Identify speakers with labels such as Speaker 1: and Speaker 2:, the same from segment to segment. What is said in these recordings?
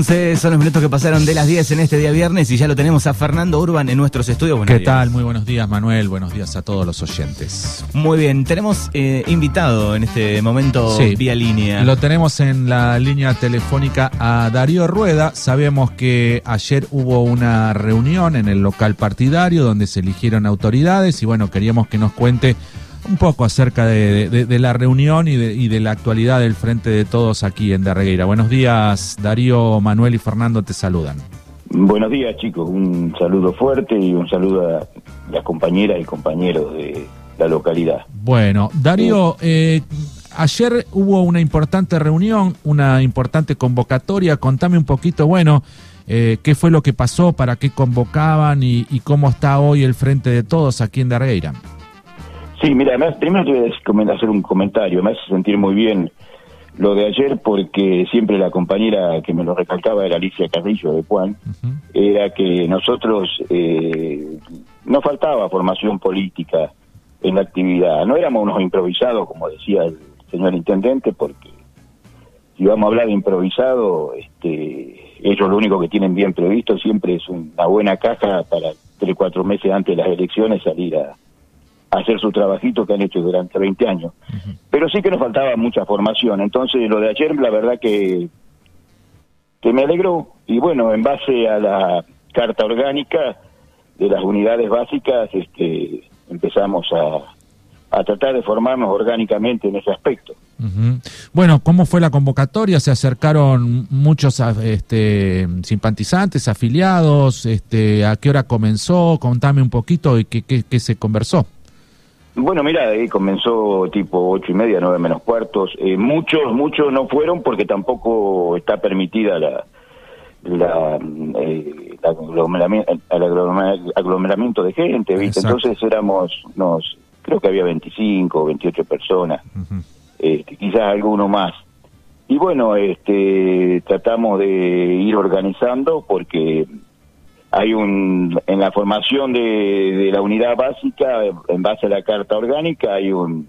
Speaker 1: 11 son los minutos que pasaron de las 10 en este día viernes y ya lo tenemos a Fernando Urban en nuestros estudios.
Speaker 2: Buenos ¿Qué tal? Muy buenos días, Manuel. Buenos días a todos los oyentes.
Speaker 1: Muy bien, tenemos eh, invitado en este momento vía línea.
Speaker 2: Lo tenemos en la línea telefónica a Darío Rueda. Sabemos que ayer hubo una reunión en el local partidario donde se eligieron autoridades y bueno, queríamos que nos cuente un poco acerca de, la reunión y, de, la actualidad del Frente de Todos aquí en Darregueira. Buenos días, Darío, Manuel y Fernando te saludan.
Speaker 3: Buenos días, chicos. Un saludo fuerte y un saludo a las compañeras y compañeros de la localidad.
Speaker 2: Bueno, Darío, eh, ayer hubo una importante reunión, una importante convocatoria. Contame un poquito, bueno, eh, qué fue lo que pasó, para qué convocaban y, y, cómo está hoy el Frente de Todos aquí en Darregueira.
Speaker 3: Sí, mira, además, primero te voy a hacer un comentario, me hace sentir muy bien lo de ayer porque siempre la compañera que me lo recalcaba era Alicia Carrillo de Juan, era que nosotros eh, no faltaba formación política en la actividad, no éramos unos improvisados como decía el señor intendente porque si vamos a hablar de improvisado, este, ellos lo único que tienen bien previsto siempre es una buena caja para tres, cuatro meses antes de las elecciones salir a, hacer su trabajito que han hecho durante 20 años. Pero sí que nos faltaba mucha formación. Entonces, lo de ayer, la verdad que, que me alegró. Y bueno, en base a la carta orgánica de las unidades básicas, este, empezamos a, a tratar de formarnos orgánicamente en ese aspecto.
Speaker 2: Bueno, ¿cómo fue la convocatoria? ¿Se acercaron muchos este, simpatizantes, afiliados? Este, ¿A qué hora comenzó? Contame un poquito y qué, qué, qué se conversó.
Speaker 3: Bueno, mira, ahí comenzó tipo ocho y media, nueve menos cuartos. Eh, muchos, muchos no fueron porque tampoco está permitida la, la, eh, aglomeramiento, de gente, ¿viste? Entonces éramos, nos, creo que había 25 o 28 personas, este, quizás alguno más. Y bueno, este, tratamos de ir organizando porque hay un en la formación de, la unidad básica en base a la carta orgánica hay un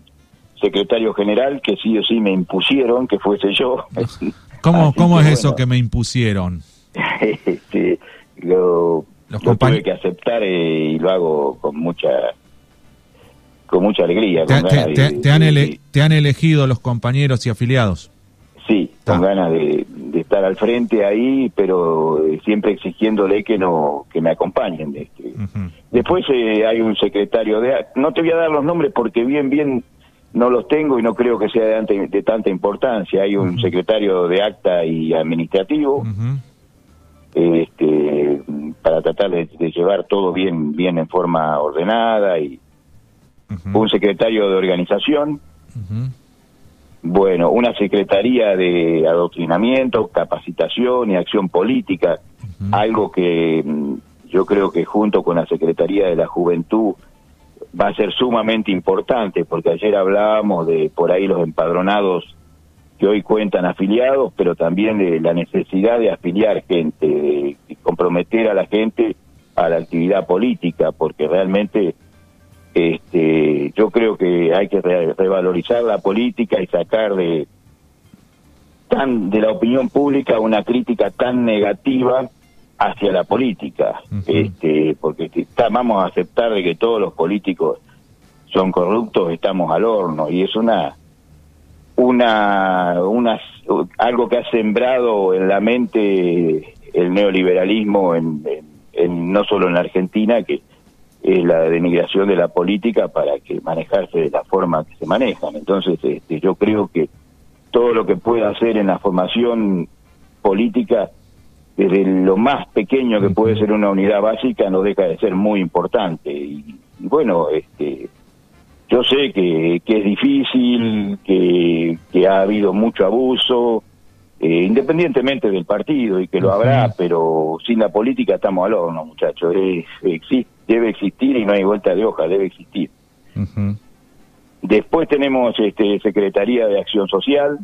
Speaker 3: secretario general que sí o sí me impusieron que fuese yo.
Speaker 2: Cómo cómo es eso que me impusieron
Speaker 3: este, lo, tuve que aceptar eh, y lo hago con mucha con mucha alegría
Speaker 2: te, han te han elegido los compañeros y afiliados
Speaker 3: sí con ganas de, estar al frente ahí, pero eh, siempre exigiéndole que no que me acompañen. Este. Después eh, hay un secretario de... No te voy a dar los nombres porque bien, bien no los tengo y no creo que sea de, de tanta importancia. Hay un secretario de acta y administrativo este, para tratar de, llevar todo bien, bien en forma ordenada y un secretario de organización. Bueno, una secretaría de adoctrinamiento, capacitación y acción política, algo que mm, yo creo que junto con la Secretaría de la Juventud va a ser sumamente importante, porque ayer hablábamos de por ahí los empadronados que hoy cuentan afiliados, pero también de la necesidad de afiliar gente, de comprometer a la gente a la actividad política, porque realmente este, yo creo que hay que revalorizar la política y sacar de tan de la opinión pública una crítica tan negativa hacia la política, este, porque si vamos a aceptar de que todos los políticos son corruptos, estamos al horno y es una una una algo que ha sembrado en la mente el neoliberalismo en, en no solo en la Argentina que es la denigración de la política para que manejarse de la forma que se manejan. Entonces, este, yo creo que todo lo que pueda hacer en la formación política, desde lo más pequeño que puede ser una unidad básica, no deja de ser muy importante. Y, bueno, este, yo sé que, que es difícil, que, que ha habido mucho abuso, eh, independientemente del partido y que lo habrá, pero sin la política estamos al horno, muchachos. existe, debe existir y no hay vuelta de hoja, debe existir. Después tenemos este, Secretaría de Acción Social,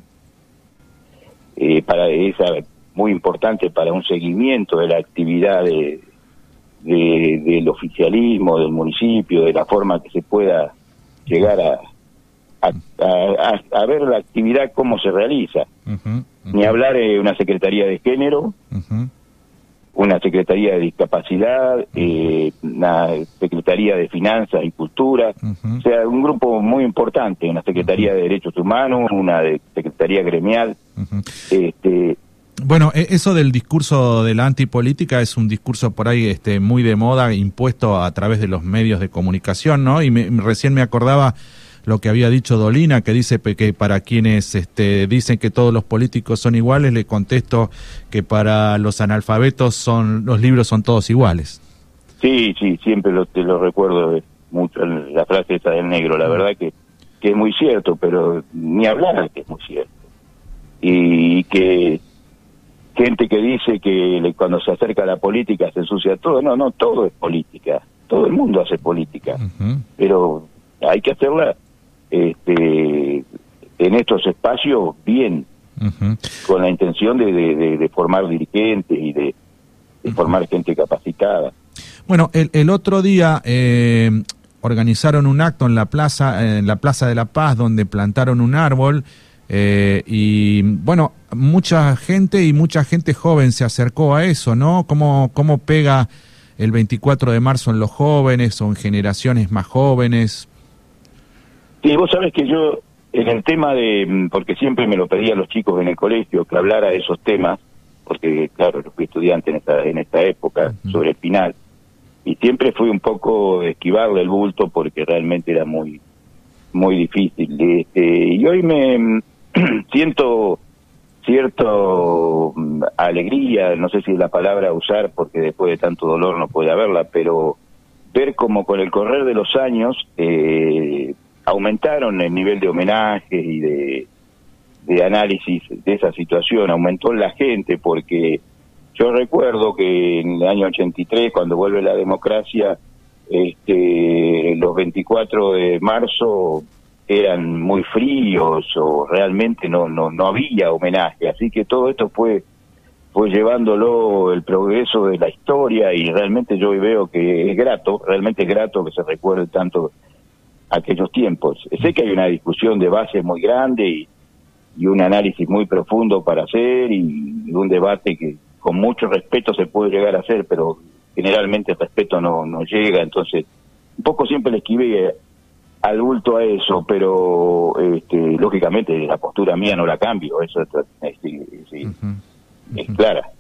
Speaker 3: eh, para esa muy importante para un seguimiento de la actividad de, del oficialismo, del municipio, de la forma que se pueda llegar a, a, ver la actividad cómo se realiza. Ni hablar de una Secretaría de Género, una Secretaría de Discapacidad, eh, una Secretaría de Finanzas y Cultura, o sea, un grupo muy importante, una Secretaría de Derechos Humanos, una de Secretaría Gremial. este,
Speaker 2: bueno, e, eso del discurso de la antipolítica es un discurso por ahí este, muy de moda, impuesto a través de los medios de comunicación, ¿no? Y recién me acordaba lo que había dicho Dolina, que dice que para quienes este, dicen que todos los políticos son iguales, le contesto que para los analfabetos son los libros son todos iguales.
Speaker 3: Sí, sí, siempre lo, te lo recuerdo mucho la frase esa del negro, la verdad que, que es muy cierto, pero ni hablar que es muy cierto. Y que gente que dice que cuando se acerca a la política se ensucia todo, no, no, todo es política, todo el mundo hace política, pero hay que hacerla este, en estos espacios bien, con la intención de, formar dirigentes y de, formar gente capacitada.
Speaker 2: Bueno, el, el otro día eh, organizaron un acto en la plaza, en la plaza de la Paz, donde plantaron un árbol. Eh, y bueno, mucha gente y mucha gente joven se acercó a eso, ¿no? ¿Cómo, cómo pega el 24 de marzo en los jóvenes o en generaciones más jóvenes?
Speaker 3: Sí, vos sabés que yo, en el tema de, mm, porque siempre me lo pedían los chicos en el colegio, que hablara de esos temas, porque claro, yo fui estudiante en esta, en esta época, sobre el final, y siempre fui un poco esquivarle el bulto porque realmente era muy, muy difícil. Este, y hoy me mm, siento cierto mm, alegría, no sé si es la palabra a usar porque después de tanto dolor no puede haberla, pero ver como con el correr de los años eh, aumentaron el nivel de homenaje y de, de análisis de esa situación, aumentó la gente porque yo recuerdo que en el año 83, cuando vuelve la democracia, este, los 24 de marzo eran muy fríos o realmente no, no, no había homenaje. Así que todo esto fue, fue llevándolo el progreso de la historia y realmente yo veo que es grato, realmente es grato que se recuerde tanto aquellos tiempos. Sé que hay una discusión de base muy grande y, un análisis muy profundo para hacer y, un debate que con mucho respeto se puede llegar a hacer, pero generalmente el respeto no, no llega, entonces un poco siempre le esquivé al bulto a eso, pero este, lógicamente la postura mía no la cambio, eso es, es clara.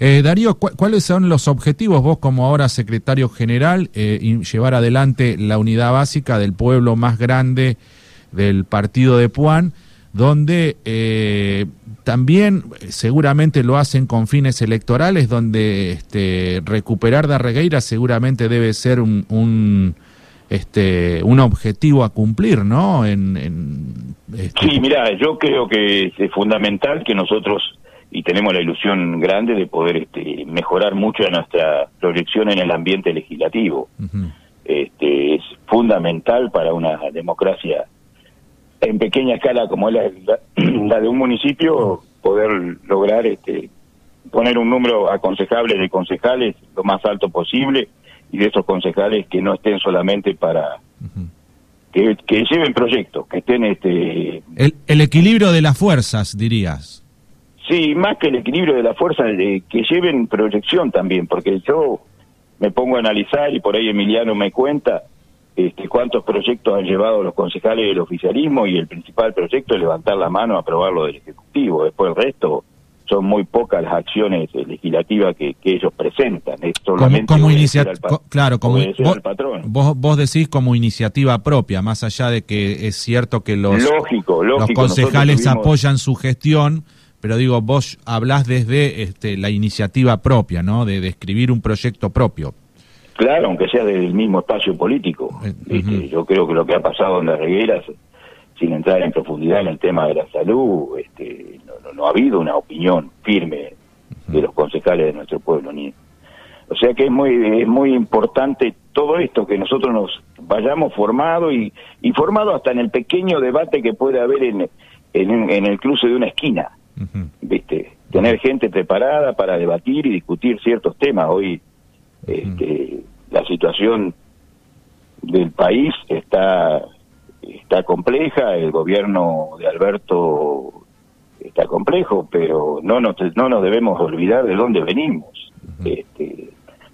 Speaker 2: Eh, Darío, ¿cuáles son los objetivos vos como ahora secretario general eh, llevar adelante la unidad básica del pueblo más grande del partido de Puan, donde eh, también seguramente lo hacen con fines electorales, donde este, recuperar Darregueira seguramente debe ser un, este, un objetivo a cumplir, ¿no? En,
Speaker 3: este Sí, mira, yo creo que es fundamental que nosotros y tenemos la ilusión grande de poder este, mejorar mucho nuestra proyección en el ambiente legislativo. este, es fundamental para una democracia en pequeña escala como es la, de un municipio poder lograr este, poner un número aconsejable de concejales lo más alto posible y de esos concejales que no estén solamente para que, que, lleven proyectos, que estén este
Speaker 2: el, el equilibrio de las fuerzas, dirías.
Speaker 3: Sí, más que el equilibrio de la fuerza, de que lleven proyección también, porque yo me pongo a analizar y por ahí Emiliano me cuenta este, cuántos proyectos han llevado los concejales del oficialismo y el principal proyecto es levantar la mano a aprobarlo del Ejecutivo. Después el resto son muy pocas las acciones legislativas que, ellos presentan. Es
Speaker 2: solamente como, iniciativa, claro, como vos, patrón. Vos, decís como iniciativa propia, más allá de que es cierto que los,
Speaker 3: lógico,
Speaker 2: los concejales apoyan su gestión pero digo, vos hablás desde este, la iniciativa propia, ¿no? De, escribir un proyecto propio.
Speaker 3: Claro, aunque sea del mismo espacio político. Eh, yo creo que lo que ha pasado en las regueras, sin entrar en profundidad en el tema de la salud, este, no, ha habido una opinión firme de los concejales de nuestro pueblo. ni O sea que es muy, es muy importante todo esto, que nosotros nos vayamos formados y, y formados hasta en el pequeño debate que puede haber en, en el cruce de una esquina ¿viste? Tener gente preparada para debatir y discutir ciertos temas. Hoy este, la situación del país está está compleja, el gobierno de Alberto está complejo, pero no nos, no nos debemos olvidar de dónde venimos. este,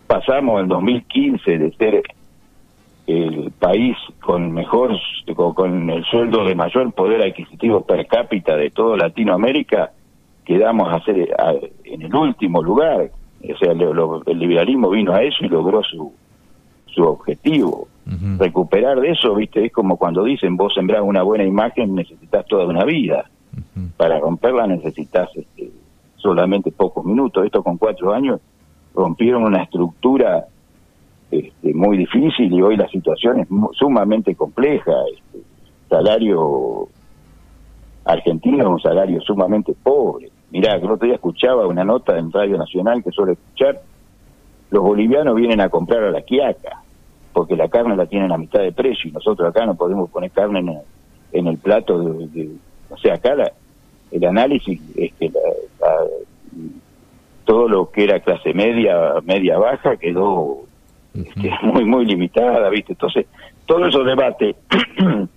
Speaker 3: pasamos en 2015 de ser el país con mejor, con el sueldo de mayor poder adquisitivo per cápita de toda Latinoamérica, quedamos a ser en el último lugar. O sea, el liberalismo vino a eso y logró su, su objetivo. Recuperar de eso, viste, es como cuando dicen, vos sembrás una buena imagen, necesitas toda una vida. Para romperla necesitas este, solamente pocos minutos. Esto con cuatro años rompieron una estructura este, muy difícil y hoy la situación es sumamente compleja. Este, salario argentino es un salario sumamente pobre. Mirá, el otro día escuchaba una nota en Radio Nacional que suele escuchar, los bolivianos vienen a comprar a la quiaca, porque la carne la tienen a mitad de precio y nosotros acá no podemos poner carne en, el plato de, O sea, acá el análisis es que todo lo que era clase media, media baja, quedó este, muy, muy limitada, ¿viste? Entonces, todo esos debates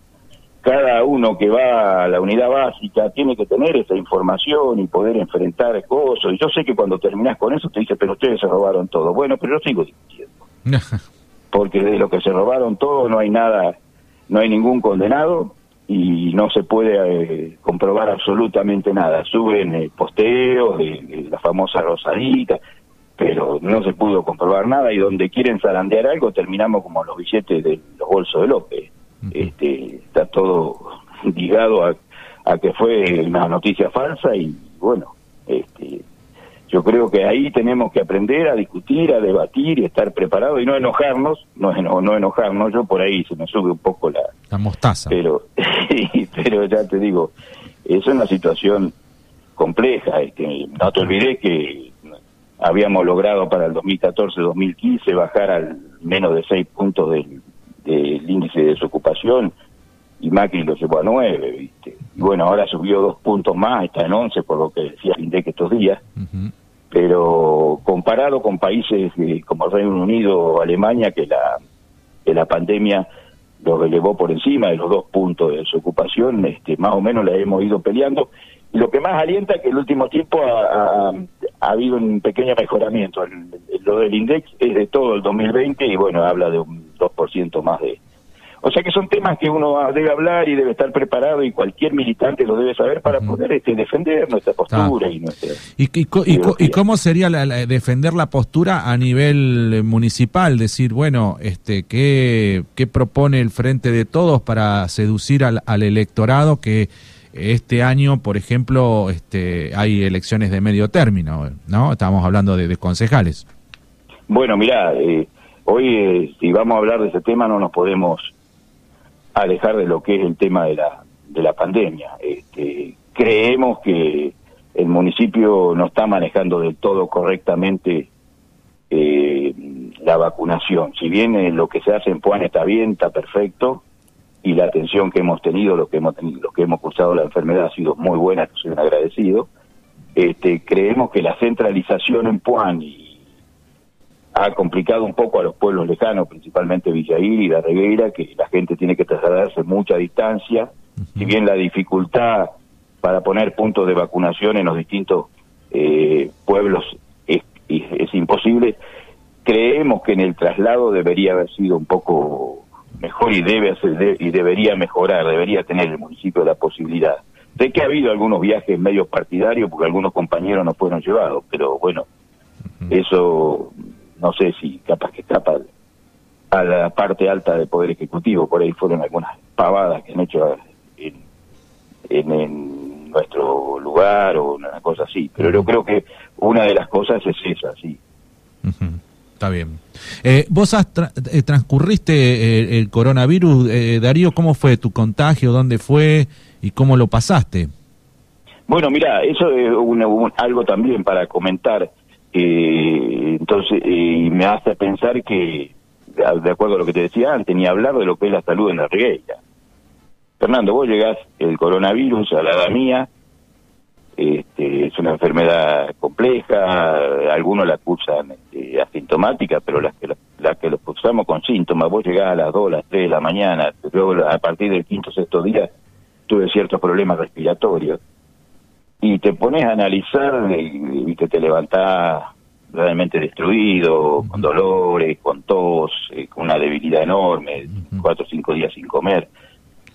Speaker 3: cada uno que va a la unidad básica tiene que tener esa información y poder enfrentar cosas. Y yo sé que cuando terminas con eso te dice, pero ustedes se robaron todo. Bueno, pero yo sigo discutiendo. Porque de lo que se robaron todo no hay nada, no hay ningún condenado y no se puede eh, comprobar absolutamente nada. Suben eh, posteos de, la famosa Rosadita, pero no se pudo comprobar nada y donde quieren zarandear algo terminamos como los billetes de los bolsos de López este, está todo ligado a, a, que fue una noticia falsa y bueno, este, yo creo que ahí tenemos que aprender a discutir, a debatir y estar preparados y no enojarnos, no, no, no enojarnos, yo por ahí se me sube un poco la,
Speaker 2: la mostaza.
Speaker 3: Pero, pero ya te digo, es una situación compleja, este, no te olvides que habíamos logrado para el 2014-2015 bajar al menos de seis puntos del el índice de desocupación y Macri lo llevó a 9, ¿viste? Y bueno, ahora subió dos puntos más, está en 11 por lo que decía el INDEC estos días, pero comparado con países eh, como el Reino Unido o Alemania, que la, que la pandemia lo relevó por encima de los dos puntos de desocupación, este, más o menos la hemos ido peleando. Y lo que más alienta es que el último tiempo ha habido un pequeño mejoramiento. lo del index es de todo el 2020 y bueno, habla de un 2% más de... O sea que son temas que uno debe hablar y debe estar preparado y cualquier militante lo debe saber para poder este, defender nuestra postura y nuestra...
Speaker 2: ¿Y, y, cómo sería defender la postura a nivel municipal? Decir, bueno, este, ¿qué, qué propone el Frente de Todos para seducir al, al electorado que este año, por ejemplo, este, hay elecciones de medio término, ¿no? Estamos hablando de, concejales.
Speaker 3: Bueno, mira, eh, hoy eh, si vamos a hablar de ese tema no nos podemos alejar de lo que es el tema de la, de la pandemia. Este, creemos que el municipio no está manejando del todo correctamente eh, la vacunación. Si bien lo que se hace en Puan está bien, está perfecto, y la atención que hemos tenido, los que hemos tenido, los que hemos cursado la enfermedad ha sido muy buena, soy un agradecido. Este, creemos que la centralización en Puan ha complicado un poco a los pueblos lejanos, principalmente Villair y La Regueira, que la gente tiene que trasladarse mucha distancia, si bien la dificultad para poner puntos de vacunación en los distintos eh, pueblos es, es imposible, creemos que en el traslado debería haber sido un poco mejor y debe hacer, y debería mejorar, debería tener el municipio la posibilidad. Sé que ha habido algunos viajes medio partidarios porque algunos compañeros no fueron llevados, pero bueno, eso no sé si capaz que escapa a la parte alta del Poder Ejecutivo, por ahí fueron algunas pavadas que han hecho en, en, nuestro lugar o una cosa así, pero yo creo que una de las cosas es esa, sí.
Speaker 2: Está bien. Eh, vos has eh, transcurriste eh, el coronavirus, Darío, ¿cómo fue tu contagio? ¿Dónde fue? ¿Y cómo lo pasaste?
Speaker 3: Bueno, mira, eso es algo también para comentar. entonces, y me hace pensar que, de acuerdo a lo que te decía antes, ni hablar de lo que es la salud en la regueira. Fernando, vos llegás el coronavirus a la edad mía, Este, es una enfermedad compleja, algunos la acusan este, asintomática, pero las que, las que lo usamos con síntomas, vos llegás a las 2, las 3 de la mañana, luego a partir del quinto sexto día tuve ciertos problemas respiratorios. Y te pones a analizar y, que te levantás realmente destruido, con dolores, con tos, eh, con una debilidad enorme, cuatro o cinco días sin comer.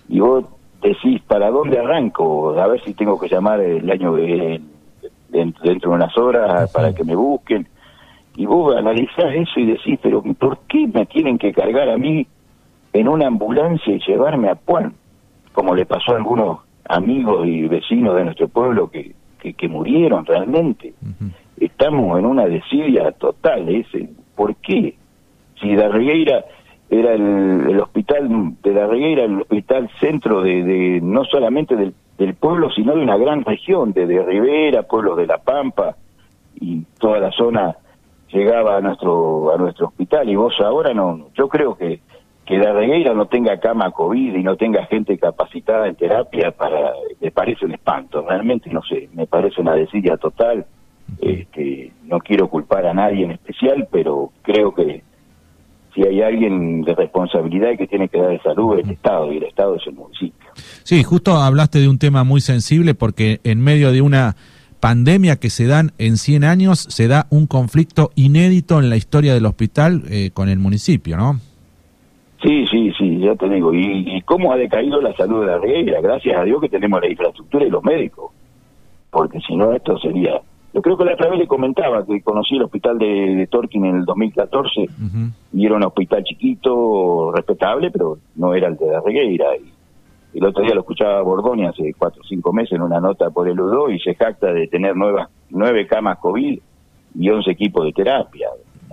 Speaker 3: Y vos decís, ¿para dónde arranco? A ver si tengo que llamar el año dentro, de unas horas para que me busquen. Y vos analizás eso y decís, pero ¿por qué me tienen que cargar a mí en una ambulancia y llevarme a Puan? Como le pasó a algunos amigos y vecinos de nuestro pueblo que, que, murieron realmente. Estamos en una desidia total. Ese, ¿Por qué? Si Darregueira era el, hospital de la Reguera, el hospital centro de, no solamente del, pueblo, sino de una gran región, de Rivera, pueblos de La Pampa y toda la zona llegaba a nuestro a nuestro hospital y vos ahora no, yo creo que que la Regueira no tenga cama COVID y no tenga gente capacitada en terapia para me parece un espanto, realmente no sé, me parece una desidia total. Este, no quiero culpar a nadie en especial, pero creo que si hay alguien de responsabilidad que tiene que dar de salud es el Estado y el Estado es el municipio.
Speaker 2: Sí, justo hablaste de un tema muy sensible porque en medio de una pandemia que se dan en 100 años se da un conflicto inédito en la historia del hospital eh, con el municipio, ¿no?
Speaker 3: Sí, sí, sí, ya te digo. ¿Y, cómo ha decaído la salud de la reguera? Gracias a Dios que tenemos la infraestructura y los médicos. Porque si no, esto sería yo creo que la otra vez le comentaba que conocí el hospital de, de Torquín en el 2014 y era un hospital chiquito, respetable, pero no era el de la Regueira. Y el otro día lo escuchaba Bordoni hace cuatro o cinco meses en una nota por el UDO y se jacta de tener nuevas, nueve camas COVID y once equipos de terapia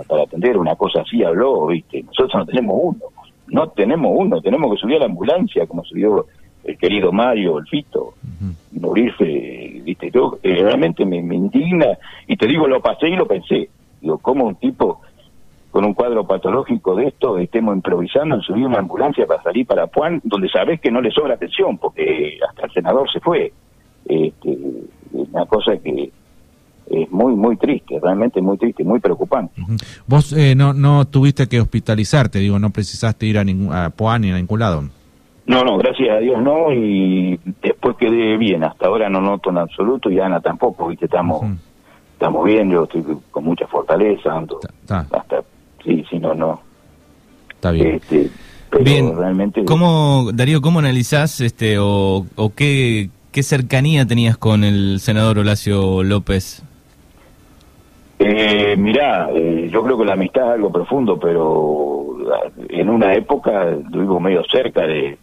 Speaker 3: para atender. Una cosa así habló, viste. Nosotros no tenemos uno, no tenemos uno, tenemos que subir a la ambulancia como subió el querido Mario, el Fito, y morirse, viste, yo eh, realmente me, indigna, y te digo, lo pasé y lo pensé, digo, ¿cómo un tipo con un cuadro patológico de esto estemos improvisando en subir una ambulancia para salir para Puan, donde sabes que no le sobra atención, porque hasta el senador se fue, este, una cosa que es muy, muy triste, realmente muy triste, muy preocupante.
Speaker 2: Vos eh, no, no tuviste que hospitalizarte, digo, no precisaste ir a, ningún, a Puan ni a ningún lado.
Speaker 3: No, no, gracias a Dios no, y después quedé bien, hasta ahora no noto en absoluto y Ana tampoco, viste, estamos, estamos bien, yo estoy con mucha fortaleza, ando, hasta, sí, sí, no, no.
Speaker 1: Está bien. Este, bien, realmente... ¿Cómo, Darío, cómo analizás este, o, o qué, qué cercanía tenías con el senador Horacio López?
Speaker 3: Eh, mirá, eh, yo creo que la amistad es algo profundo, pero en una época estuvimos medio cerca de,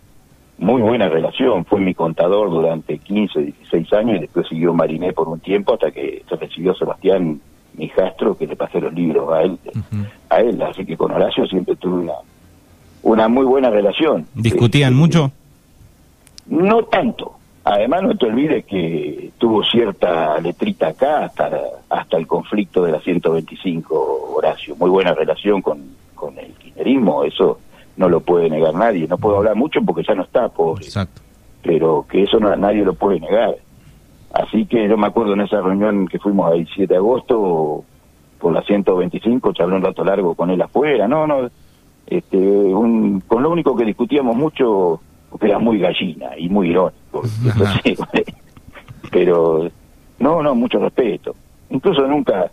Speaker 3: muy buena relación. Fue mi contador durante 15, 16 años y después siguió Mariné por un tiempo hasta que se recibió Sebastián, mi hijastro, que le pasé los libros a él. a él Así que con Horacio siempre tuve una, una muy buena relación.
Speaker 1: ¿Discutían mucho?
Speaker 3: No tanto. Además, no te olvides que tuvo cierta letrita acá hasta, hasta el conflicto de la 125, Horacio. Muy buena relación con, con el kirchnerismo, eso no lo puede negar nadie. No puedo hablar mucho porque ya no está, pobre. Exacto. Pero que eso no, nadie lo puede negar. Así que yo me acuerdo en esa reunión que fuimos el 7 de agosto por la 125, charlé un rato largo con él afuera. No, no, este, un, con lo único que discutíamos mucho, porque era muy gallina y muy irónico. pero no, no, mucho respeto. Incluso nunca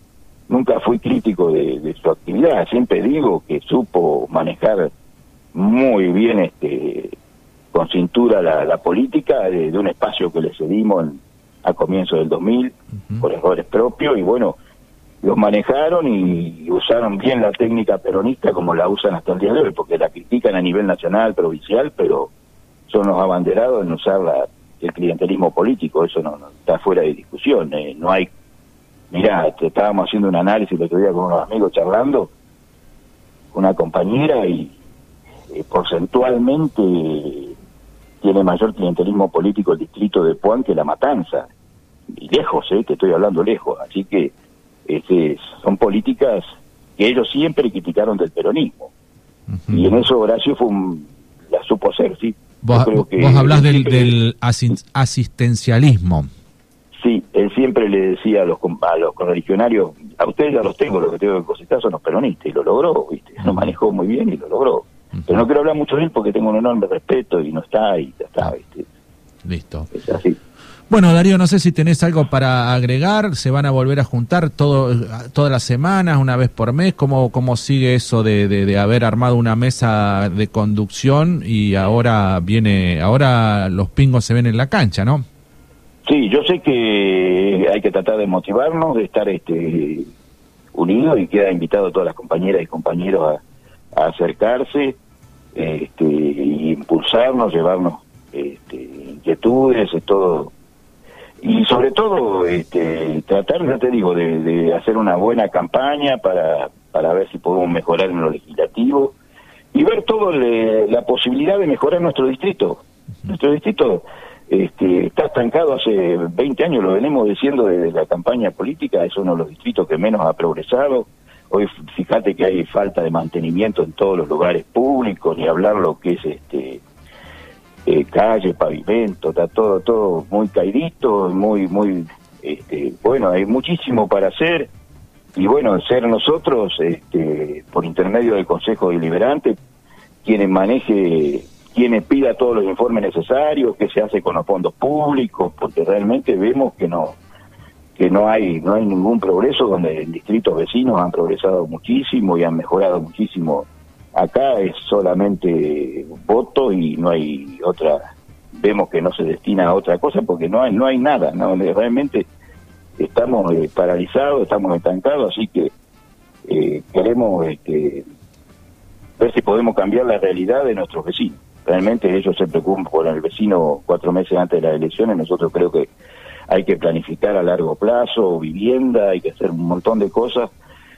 Speaker 3: nunca fui crítico de, de su actividad, siempre digo que supo manejar muy bien este con cintura la, política de, un espacio que le cedimos a comienzo del 2000 por errores propios y bueno los manejaron y usaron bien la técnica peronista como la usan hasta el día de hoy porque la critican a nivel nacional provincial pero son los abanderados en usar la, el clientelismo político eso no, está fuera de discusión eh, no hay mira estábamos haciendo un análisis el otro día con unos amigos charlando una compañera y eh, porcentualmente tiene mayor clientelismo político el distrito de Puan que La Matanza. Y lejos, eh, te estoy hablando lejos. Así que este, son políticas que ellos siempre criticaron del peronismo. Y en eso Horacio fue la supo hacer, sí.
Speaker 2: Vos, hablas del, del asistencialismo.
Speaker 3: Sí, él le decía a los, a los correligionarios, a ustedes ya los tengo, lo que tengo que cosechar son los peronistas, y lo logró, ¿viste? Lo manejó muy bien y lo logró. Pero no quiero hablar mucho de él porque tengo un enorme respeto y no está y ya está, ¿viste?
Speaker 2: Listo.
Speaker 3: Es así.
Speaker 2: Bueno, Darío, no sé si tenés algo para agregar. ¿Se van a volver a juntar todo, todas las semanas, una vez por mes? ¿Cómo, cómo sigue eso de, de, haber armado una mesa de conducción y ahora viene, ahora los pingos se ven en la cancha, ¿no?
Speaker 3: Sí, yo sé que hay que tratar de motivarnos, de estar este unidos y queda invitado a todas las compañeras y compañeros a, acercarse este, y impulsarnos, llevarnos este, inquietudes, todo y sobre todo este, tratar, ya te digo, de, hacer una buena campaña para, para ver si podemos mejorar en lo legislativo y ver todo la posibilidad de mejorar nuestro distrito. Nuestro distrito este, está estancado hace 20 años, lo venimos diciendo desde la campaña política, es uno de los distritos que menos ha progresado. Hoy fíjate que hay falta de mantenimiento en todos los lugares públicos, ni hablar lo que es este eh, calle, pavimento, está todo, todo muy caidito, muy, muy, este, bueno, hay muchísimo para hacer. Y bueno, ser nosotros, este, por intermedio del Consejo Deliberante, quienes maneje, quienes pida todos los informes necesarios, que se hace con los fondos públicos, porque realmente vemos que no, que no hay, no hay ningún progreso donde distritos vecinos han progresado muchísimo y han mejorado muchísimo Acá es solamente voto y no hay otra, vemos que no se destina a otra cosa porque no hay, no hay nada, no realmente estamos eh, paralizados, estamos estancados, así que eh, queremos este, ver si podemos cambiar la realidad de nuestros vecinos. Realmente ellos se preocupan por el vecino cuatro meses antes de las elecciones, nosotros creo que hay que planificar a largo plazo, vivienda, hay que hacer un montón de cosas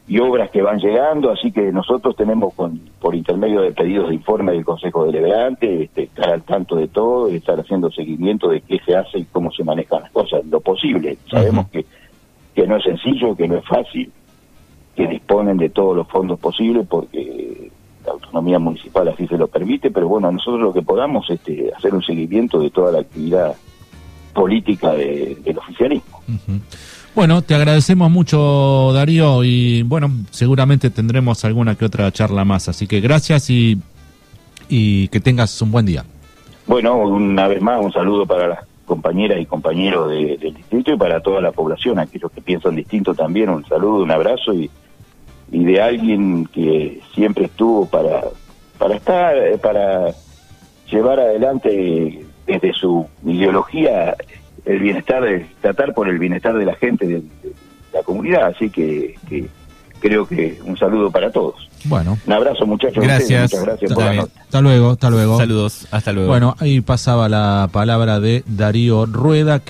Speaker 3: y obras que van llegando, así que nosotros tenemos con, por intermedio de pedidos de informe del Consejo Deliberante, este, estar al tanto de todo y estar haciendo seguimiento de qué se hace y cómo se manejan las cosas, lo posible. Sabemos que, que no es sencillo, que no es fácil, que disponen de todos los fondos posibles porque la autonomía municipal así se lo permite, pero bueno, nosotros lo que podamos es este, hacer un seguimiento de toda la actividad política del oficialismo.
Speaker 2: Bueno, te agradecemos mucho, Darío, y bueno, seguramente tendremos alguna que otra charla más. Así que gracias y, y que tengas un buen día.
Speaker 3: Bueno, una vez más, un saludo para las compañeras y compañeros del distrito y para toda la población, aquellos que piensan distinto también, un saludo, un abrazo y, y de alguien que siempre estuvo para, para estar, para llevar adelante desde su ideología el bienestar, de, tratar por el bienestar de la gente de, la comunidad, así que, creo que un saludo para todos.
Speaker 2: Bueno.
Speaker 3: Un abrazo muchachos.
Speaker 2: Gracias.
Speaker 3: Muchas gracias
Speaker 2: por la nota. Hasta luego, hasta luego.
Speaker 1: Saludos, hasta luego.
Speaker 2: Bueno, ahí pasaba la palabra de Darío Rueda. que